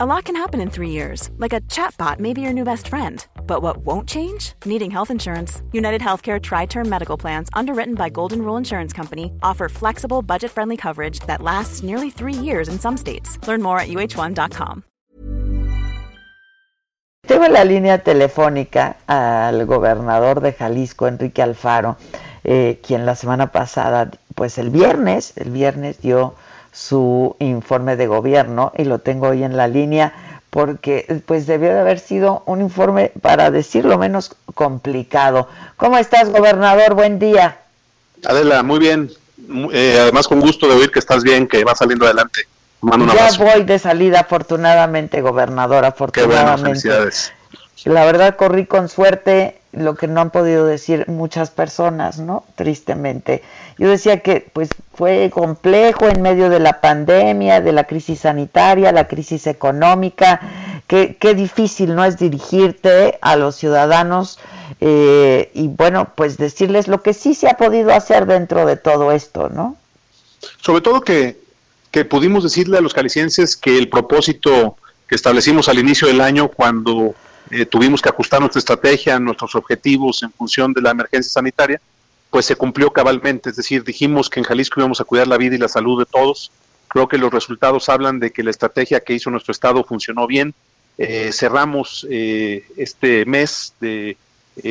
A lot can happen in three years, like a chatbot may be your new best friend. But what won't change? Needing health insurance. United Healthcare Tri Term Medical Plans, underwritten by Golden Rule Insurance Company, offer flexible, budget friendly coverage that lasts nearly three years in some states. Learn more at uh1.com. Tengo la línea telefónica al gobernador de Jalisco, Enrique Alfaro, eh, quien la semana pasada, pues el viernes, el viernes dio su informe de gobierno y lo tengo hoy en la línea porque pues debió de haber sido un informe para decirlo menos complicado. ¿Cómo estás, gobernador? Buen día. Adela, muy bien. Eh, además con gusto de oír que estás bien, que vas saliendo adelante. ya voy de salida, afortunadamente, gobernador, afortunadamente. La verdad corrí con suerte, lo que no han podido decir muchas personas, ¿no? Tristemente. Yo decía que pues fue complejo en medio de la pandemia, de la crisis sanitaria, la crisis económica, que qué difícil no es dirigirte a los ciudadanos eh, y bueno, pues decirles lo que sí se ha podido hacer dentro de todo esto, ¿no? Sobre todo que, que pudimos decirle a los calicienses que el propósito que establecimos al inicio del año cuando eh, tuvimos que ajustar nuestra estrategia, nuestros objetivos en función de la emergencia sanitaria, pues se cumplió cabalmente. Es decir, dijimos que en Jalisco íbamos a cuidar la vida y la salud de todos. Creo que los resultados hablan de que la estrategia que hizo nuestro Estado funcionó bien. Eh, cerramos eh, este mes de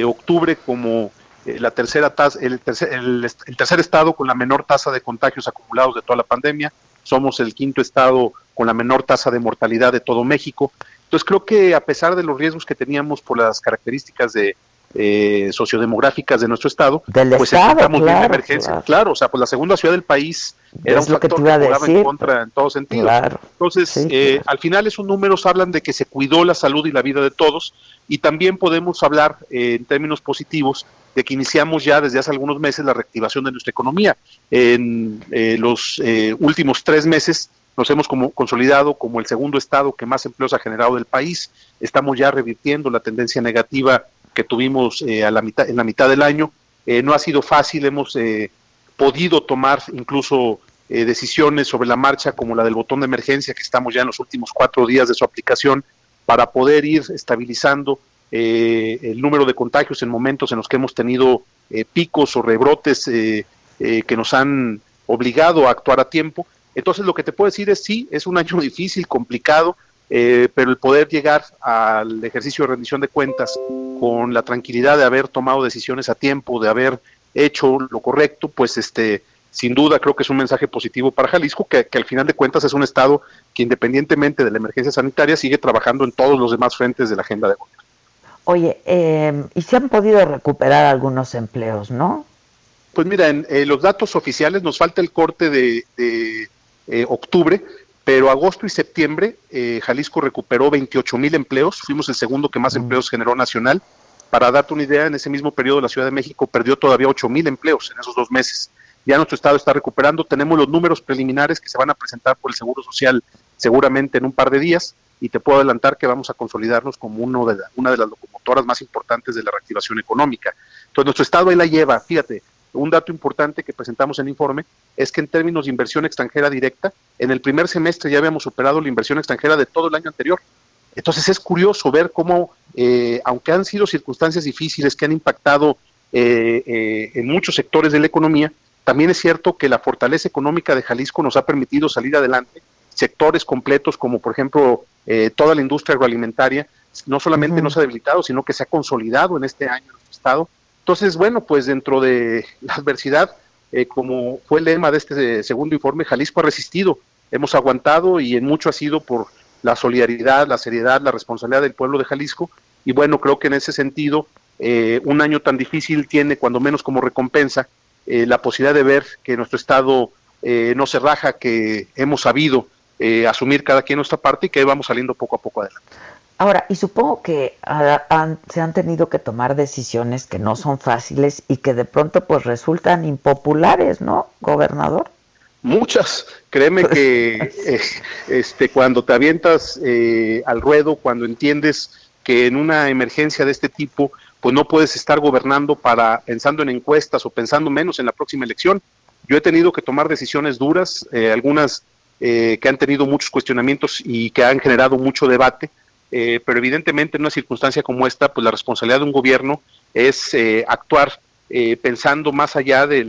octubre como la tercera tasa, el tercer, el, el tercer estado con la menor tasa de contagios acumulados de toda la pandemia. Somos el quinto estado con la menor tasa de mortalidad de todo México. Entonces creo que a pesar de los riesgos que teníamos por las características de eh, sociodemográficas de nuestro estado, pues estado, claro, emergencia. Claro. o sea, pues la segunda ciudad del país era un factor que, en contra en todo sentido. Entonces, eh, al final esos números hablan de que se cuidó la salud y la vida de todos y también podemos hablar eh, en términos positivos de que iniciamos ya desde hace algunos meses la reactivación de nuestra economía. En los últimos tres meses nos hemos como consolidado como el segundo estado que más empleos ha generado del país. Estamos ya revirtiendo la tendencia negativa que tuvimos eh, a la mitad, en la mitad del año. Eh, no ha sido fácil, hemos eh, podido tomar incluso decisiones sobre la marcha como la del botón de emergencia, que estamos ya en los últimos cuatro días de su aplicación, para poder ir estabilizando el número de contagios en momentos en los que hemos tenido picos o rebrotes que nos han obligado a actuar a tiempo entonces lo que te puedo decir es sí, es un año difícil, complicado, eh, pero el poder llegar al ejercicio de rendición de cuentas con la tranquilidad de haber tomado decisiones a tiempo, de haber hecho lo correcto, pues este, sin duda creo que es un mensaje positivo para Jalisco, que, al final de cuentas es un estado que independientemente de la emergencia sanitaria sigue trabajando en todos los demás frentes de la agenda de gobierno. Oye, eh, y se han podido recuperar algunos empleos, ¿no? Pues mira, en eh, los datos oficiales nos falta el corte de eh, octubre, pero agosto y septiembre eh, Jalisco recuperó 28 mil empleos, fuimos el segundo que más mm. empleos generó nacional. Para darte una idea, en ese mismo periodo la Ciudad de México perdió todavía 8 mil empleos en esos dos meses. Ya nuestro estado está recuperando, tenemos los números preliminares que se van a presentar por el Seguro Social seguramente en un par de días y te puedo adelantar que vamos a consolidarnos como uno de una de las locomotoras más importantes de la reactivación económica. Entonces nuestro estado ahí la lleva, fíjate, un dato importante que presentamos en el informe es que en términos de inversión extranjera directa, en el primer semestre ya habíamos superado la inversión extranjera de todo el año anterior. Entonces es curioso ver cómo, eh, aunque han sido circunstancias difíciles que han impactado eh, eh, en muchos sectores de la economía, también es cierto que la fortaleza económica de Jalisco nos ha permitido salir adelante. Sectores completos como por ejemplo toda la industria agroalimentaria, no solamente no se ha debilitado, sino que se ha consolidado en este año en nuestro estado entonces, bueno, pues dentro de la adversidad, eh, como fue el lema de este segundo informe, Jalisco ha resistido, hemos aguantado y en mucho ha sido por la solidaridad, la seriedad, la responsabilidad del pueblo de Jalisco. Y bueno, creo que en ese sentido, eh, un año tan difícil tiene, cuando menos como recompensa, eh, la posibilidad de ver que nuestro Estado no se raja, que hemos sabido asumir cada quien nuestra parte y que vamos saliendo poco a poco adelante. Ahora, y supongo que ah, se han tenido que tomar decisiones que no son fáciles y que de pronto pues resultan impopulares, ¿no, gobernador? Muchas. Créeme que eh, este, cuando te avientas eh, al ruedo, cuando entiendes que en una emergencia de este tipo, pues no puedes estar gobernando para pensando en encuestas o pensando menos en la próxima elección. Yo he tenido que tomar decisiones duras, eh, algunas que han tenido muchos cuestionamientos y que han generado mucho debate, pero evidentemente en una circunstancia como esta, pues la responsabilidad de un gobierno es actuar pensando más allá de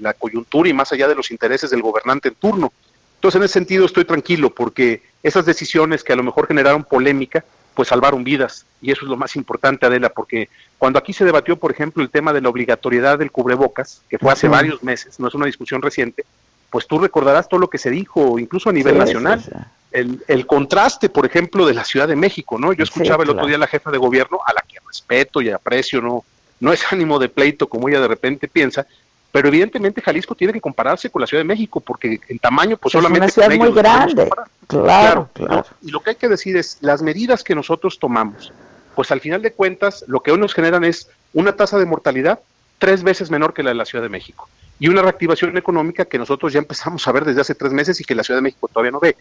la coyuntura y más allá de los intereses del gobernante en turno. Entonces, en ese sentido estoy tranquilo porque esas decisiones que a lo mejor generaron polémica, pues salvaron vidas. Y eso es lo más importante, Adela, porque cuando aquí se debatió, por ejemplo, el tema de la obligatoriedad del cubrebocas, que fue hace varios meses, no es una discusión reciente, pues tú recordarás todo lo que se dijo, incluso a nivel nacional. El, el, contraste, por ejemplo, de la Ciudad de México, ¿no? Yo escuchaba el otro día a la jefa de gobierno, a la que respeto y aprecio, no, no es ánimo de pleito como ella de repente piensa, pero evidentemente Jalisco tiene que compararse con la Ciudad de México porque en tamaño pues solamente es una ciudad muy grande. claro claro, y lo que hay que decir es las medidas que nosotros tomamos pues al final de cuentas lo que hoy nos generan es una tasa de mortalidad tres veces menor que la de la Ciudad de México y una reactivación económica que nosotros ya empezamos a ver desde hace tres meses y que la Ciudad de México todavía no ve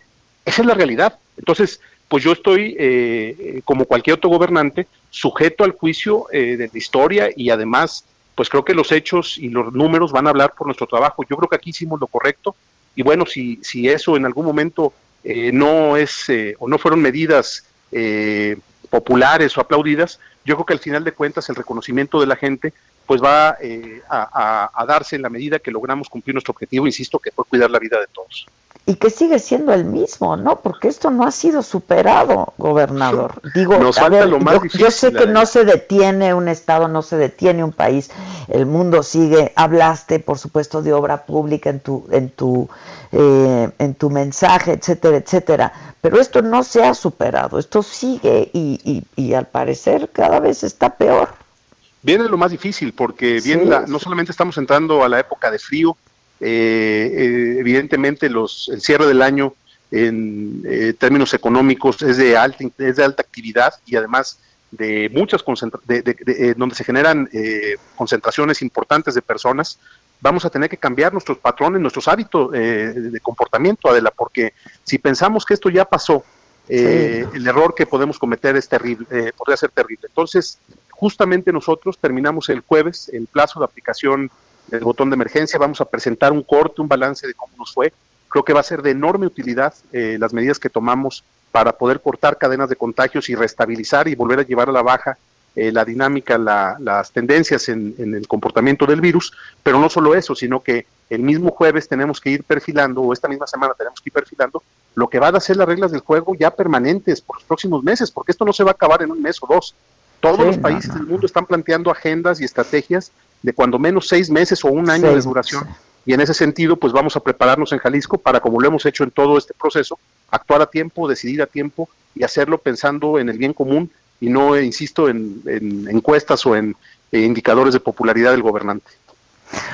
esa es la realidad entonces pues yo estoy eh, como cualquier otro gobernante sujeto al juicio eh, de la historia y además pues creo que los hechos y los números van a hablar por nuestro trabajo. Yo creo que aquí hicimos lo correcto y bueno, si, si eso en algún momento eh, no es eh, o no fueron medidas eh, populares o aplaudidas, yo creo que al final de cuentas el reconocimiento de la gente pues va a, a darse en la medida que logramos cumplir nuestro objetivo, insisto, que fue cuidar la vida de todos y que sigue siendo el mismo, ¿no? Porque esto no ha sido superado, gobernador. Digo, Nos falta lo más yo, yo, sé que no se detiene un estado, no se detiene un país, el mundo sigue. Hablaste, por supuesto, de obra pública en tu en tu eh, en tu mensaje, etcétera, etcétera. Pero esto no se ha superado, esto sigue y, y, y al parecer cada vez está peor. Viene lo más difícil porque bien no solamente estamos entrando a la época de frío, evidentemente los, el cierre del año en eh, términos económicos es de alta es de alta actividad y además de muchas de, donde se generan concentraciones importantes de personas vamos a tener que cambiar nuestros patrones nuestros hábitos de comportamiento Adela porque si pensamos que esto ya pasó el error que podemos cometer es terrible podría ser terrible. Entonces justamente nosotros terminamos el jueves el plazo de aplicación el botón de emergencia, vamos a presentar un corte, un balance de cómo nos fue. Creo que va a ser de enorme utilidad eh, las medidas que tomamos para poder cortar cadenas de contagios y restabilizar y volver a llevar a la baja eh, la dinámica, las tendencias en, el comportamiento del virus, pero no solo eso, sino que el mismo jueves tenemos que ir perfilando, o esta misma semana tenemos que ir perfilando, lo que van a ser las reglas del juego ya permanentes por los próximos meses, porque esto no se va a acabar en un mes o dos. Todos los países del mundo están planteando agendas y estrategias de cuando menos seis meses o un año de duración. Y en ese sentido, pues vamos a prepararnos en Jalisco para, como lo hemos hecho en todo este proceso, actuar a tiempo, decidir a tiempo y hacerlo pensando en el bien común y no, insisto, en, encuestas o en indicadores de popularidad del gobernante.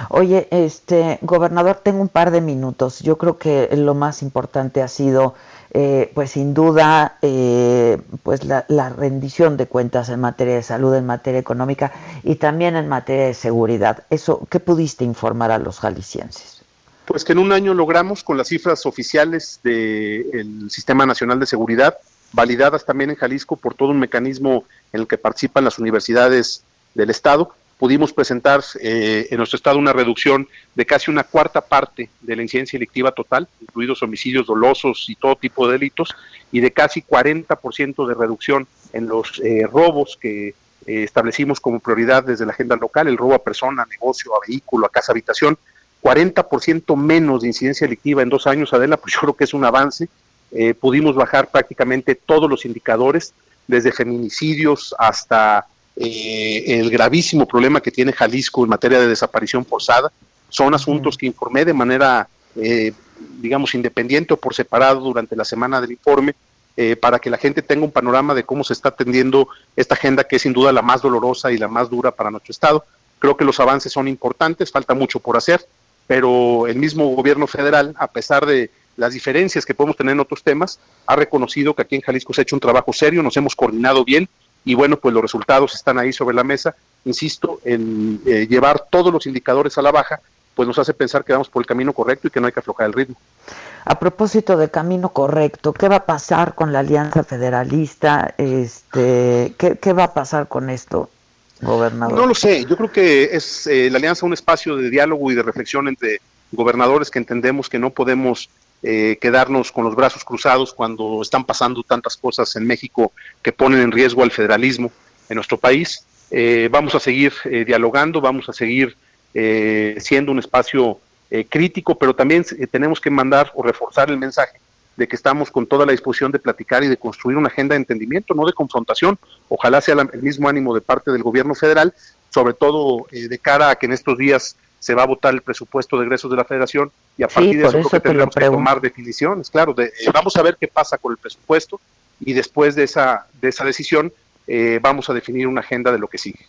Oye, este gobernador, tengo un par de minutos. Yo creo que lo más importante ha sido eh, pues sin duda, eh, pues la, rendición de cuentas en materia de salud, en materia económica y también en materia de seguridad. Eso, ¿qué pudiste informar a los jaliscienses? Pues que en un año logramos con las cifras oficiales del Sistema Nacional de Seguridad, validadas también en Jalisco por todo un mecanismo en el que participan las universidades del Estado, pudimos presentar eh, en nuestro estado una reducción de casi una cuarta parte de la incidencia delictiva total, incluidos homicidios dolosos y todo tipo de delitos, y de casi 40% de reducción en los eh, robos que eh, establecimos como prioridad desde la agenda local, el robo a persona, a negocio, a vehículo, a casa, habitación, 40% menos de incidencia delictiva en dos años, Adela, pues yo creo que es un avance. pudimos bajar prácticamente todos los indicadores, desde feminicidios hasta eh, el gravísimo problema que tiene Jalisco en materia de desaparición forzada. Son asuntos que informé de manera, eh, digamos, independiente o por separado durante la semana del informe, eh, para que la gente tenga un panorama de cómo se está atendiendo esta agenda que es sin duda la más dolorosa y la más dura para nuestro Estado. Creo que los avances son importantes, falta mucho por hacer, pero el mismo gobierno federal, a pesar de las diferencias que podemos tener en otros temas, ha reconocido que aquí en Jalisco se ha hecho un trabajo serio, nos hemos coordinado bien y bueno, pues los resultados están ahí sobre la mesa. Insisto, en eh, llevar todos los indicadores a la baja, pues nos hace pensar que vamos por el camino correcto y que no hay que aflojar el ritmo. A propósito del camino correcto, ¿qué va a pasar con la Alianza Federalista? Este, ¿qué, va a pasar con esto, gobernador? No lo sé, yo creo que es eh, la Alianza un espacio de diálogo y de reflexión entre gobernadores que entendemos que no podemos eh, quedarnos con los brazos cruzados cuando están pasando tantas cosas en México que ponen en riesgo al federalismo en nuestro país. Eh, vamos a seguir eh, dialogando, vamos a seguir siendo un espacio crítico, pero también tenemos que mandar o reforzar el mensaje de que estamos con toda la disposición de platicar y de construir una agenda de entendimiento, no de confrontación. Ojalá sea el mismo ánimo de parte del gobierno federal, sobre todo de cara a que en estos días se va a votar el presupuesto de egresos de la federación y a partir de eso, que tendremos que tomar definiciones. Claro, eh, vamos a ver qué pasa con el presupuesto y después de esa, de esa decisión eh, vamos a definir una agenda de lo que sigue.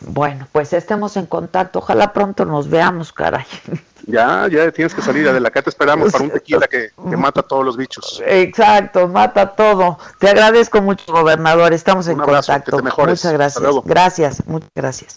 Bueno, pues estemos en contacto. Ojalá pronto nos veamos, caray. Ya, ya tienes que salir de la te esperamos para un tequila que, que, mata a todos los bichos. Exacto, mata todo. Te agradezco mucho, gobernador. Estamos en contacto. Muchas gracias. Gracias, muchas gracias.